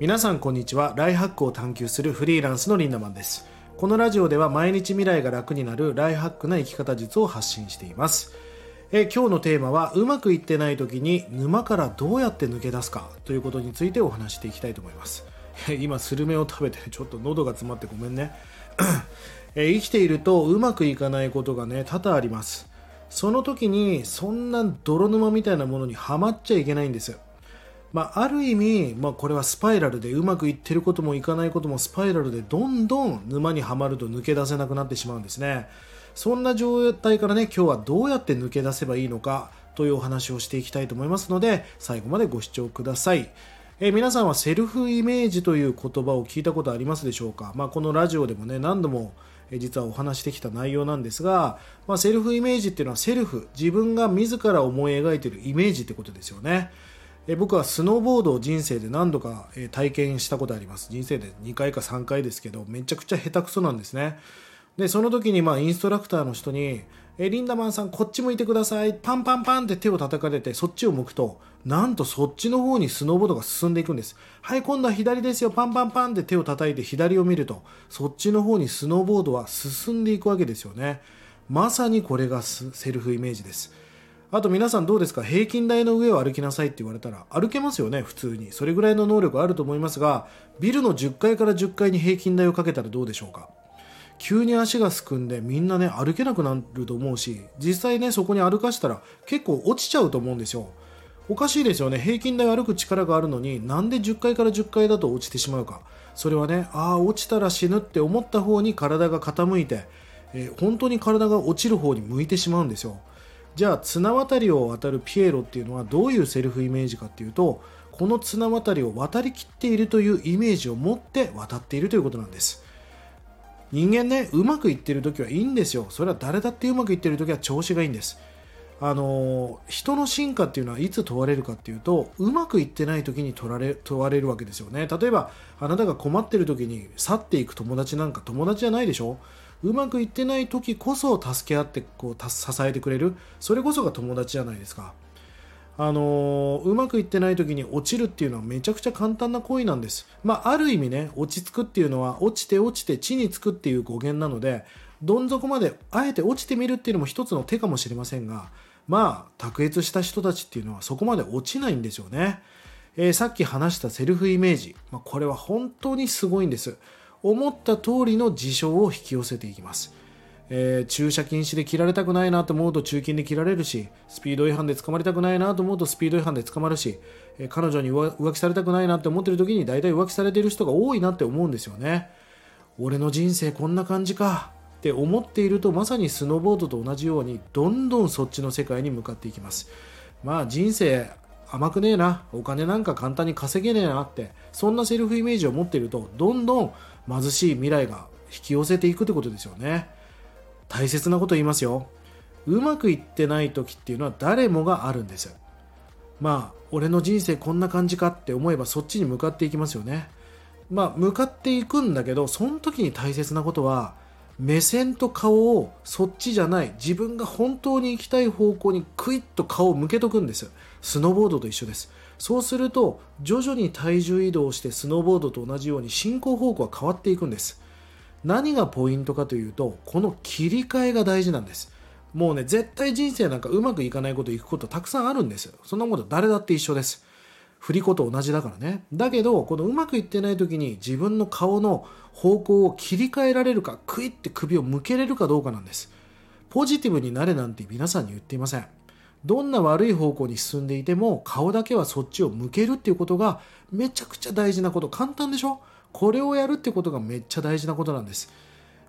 皆さんこんにちは。ライハックを探求するフリーランスのリンダマンです。このラジオでは毎日未来が楽になるライハックな生き方術を発信しています。え今日のテーマはうまくいってない時に沼からどうやって抜け出すか？ということについてお話していきたいと思います。今スルメを食べてちょっと喉が詰まってごめんね。え生きているとうまくいかないことがね多々あります。その時にそんな泥沼みたいなものにはまっちゃいけないんです。まあ、ある意味、まあ、これはスパイラルでうまくいってることもいかないこともスパイラルでどんどん沼にはまると抜け出せなくなってしまうんですね。そんな状態からね今日はどうやって抜け出せばいいのかというお話をしていきたいと思いますので最後までご視聴ください。え皆さんはセルフイメージという言葉を聞いたことありますでしょうか、まあ、このラジオでもね何度も実はお話してきた内容なんですが、まあ、セルフイメージっていうのはセルフ自分が自ら思い描いているイメージってことですよね。僕はスノーボードを人生で何度か、体験したことあります。人生で2回か3回ですけどめちゃくちゃ下手くそなんですね。でその時にまあインストラクターの人にえリンダマンさんこっち向いてください。パンパンパンって手を叩かれてそっちを向くとなんとそっちの方にスノーボードが進んでいくんです。はい今度は左ですよ。パンパンパンって手を叩いて左を見るとそっちの方にスノーボードは進んでいくわけですよね。まさにこれがセルフイメージです。あと皆さんどうですか？平均台の上を歩きなさいって言われたら歩けますよね？普通に。それぐらいの能力あると思いますがビルの10階から10階に平均台をかけたらどうでしょうか？急に足がすくんでみんなね歩けなくなると思うし実際ねそこに歩かしたら結構落ちちゃうと思うんですよ。おかしいですよね。平均台を歩く力があるのになんで10階から10階だと落ちてしまうか？それはねああ落ちたら死ぬって思った方に体が傾いて、えー、本当に体が落ちる方に向いてしまうんですよ。じゃあ綱渡りを渡るピエロっていうのはどういうセルフイメージかっていうとこの綱渡りを渡りきっているというイメージを持って渡っているということなんです。人間ねうまくいってる時はいいんですよ。それは誰だってうまくいってる時は調子がいいんです。あの人の進化っていうのはいつ問われるかっていうとうまくいってない時に問われ問われるわけですよね。例えばあなたが困ってる時に去っていく友達なんか友達じゃないでしょ？うまくいってない時こそ助け合ってこう支えてくれるそれこそが友達じゃないですかあのうまくいってない時に落ちるっていうのはめちゃくちゃ簡単な行為なんです。まあ、ある意味ね、落ち着くっていうのは落ちて落ちて地につくっていう語源なので、どん底まであえて落ちてみるっていうのも一つの手かもしれませんが、まあ、卓越した人たちっていうのはそこまで落ちないんですよね。えー、さっき話したセルフイメージ、まあ、これは本当にすごいんです。思った通りの事象を引き寄せていきます。えー、駐車禁止で切られたくないなと思うと中金で切られるしスピード違反で捕まりたくないなと思うとスピード違反で捕まるし、えー、彼女に浮気されたくないなって思ってる時に大体浮気されてる人が多いなって思うんですよね。俺の人生こんな感じか。って思っているとまさにスノーボードと同じようにどんどんそっちの世界に向かっていきます。まあ人生甘くねえな。お金なんか簡単に稼げねえなって。そんなセルフイメージを持っているとどんどん貧しい未来が引き寄せていくってことですよね。大切なこと言いますよ。うまくいってない時っていうのは誰もがあるんですまあ俺の人生こんな感じかって思えばそっちに向かっていきますよね。まあ向かっていくんだけどその時に大切なことは目線と顔をそっちじゃない自分が本当に行きたい方向にクイッと顔を向けとくんです。スノーボードと一緒です。そうすると徐々に体重移動してスノーボードと同じように進行方向は変わっていくんです。何がポイントかというとこの切り替えが大事なんです。もうね絶対人生なんかうまくいかないこといくことたくさんあるんです。そんなこと誰だって一緒です。振り子と同じだからね。だけどこのうまくいってない時に自分の顔の方向を切り替えられるかクイッて首を向けれるかどうかなんです。ポジティブになれなんて皆さんに言っていません。どんな悪い方向に進んでいても顔だけはそっちを向けるっていうことがめちゃくちゃ大事なこと。簡単でしょ？これをやるってことがめっちゃ大事なことなんです。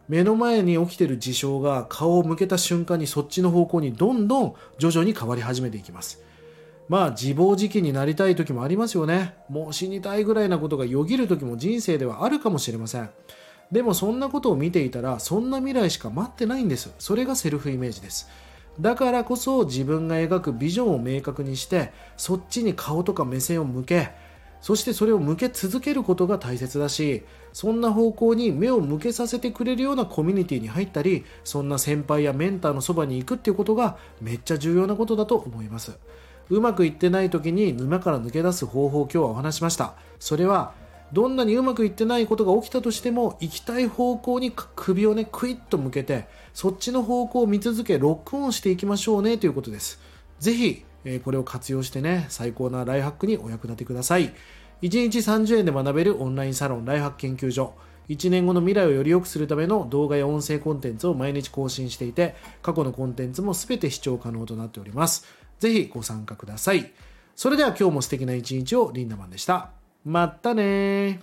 目の前に起きてる事象が顔を向けた瞬間にそっちの方向にどんどん徐々に変わり始めていきます。まあ自暴自棄になりたい時もありますよね。もう死にたいぐらいなことがよぎる時も人生ではあるかもしれません。でもそんなことを見ていたらそんな未来しか待ってないんです。それがセルフイメージです。だからこそ自分が描くビジョンを明確にしてそっちに顔とか目線を向けそしてそれを向け続けることが大切だしそんな方向に目を向けさせてくれるようなコミュニティに入ったりそんな先輩やメンターのそばに行くっていうことがめっちゃ重要なことだと思います。うまくいってない時に沼から抜け出す方法を今日はお話しました。それはどんなにうまくいってないことが起きたとしても行きたい方向に首をねクイッと向けてそっちの方向を見続けロックオンしていきましょうねということです。ぜひ、えー、これを活用してね最高なライハックにお役立てください。1日30円で学べるオンラインサロンライハック研究所。1年後の未来をより良くするための動画や音声コンテンツを毎日更新していて過去のコンテンツも全て視聴可能となっております。ぜひご参加ください。それでは今日も素敵な一日をリンダマンでした。またね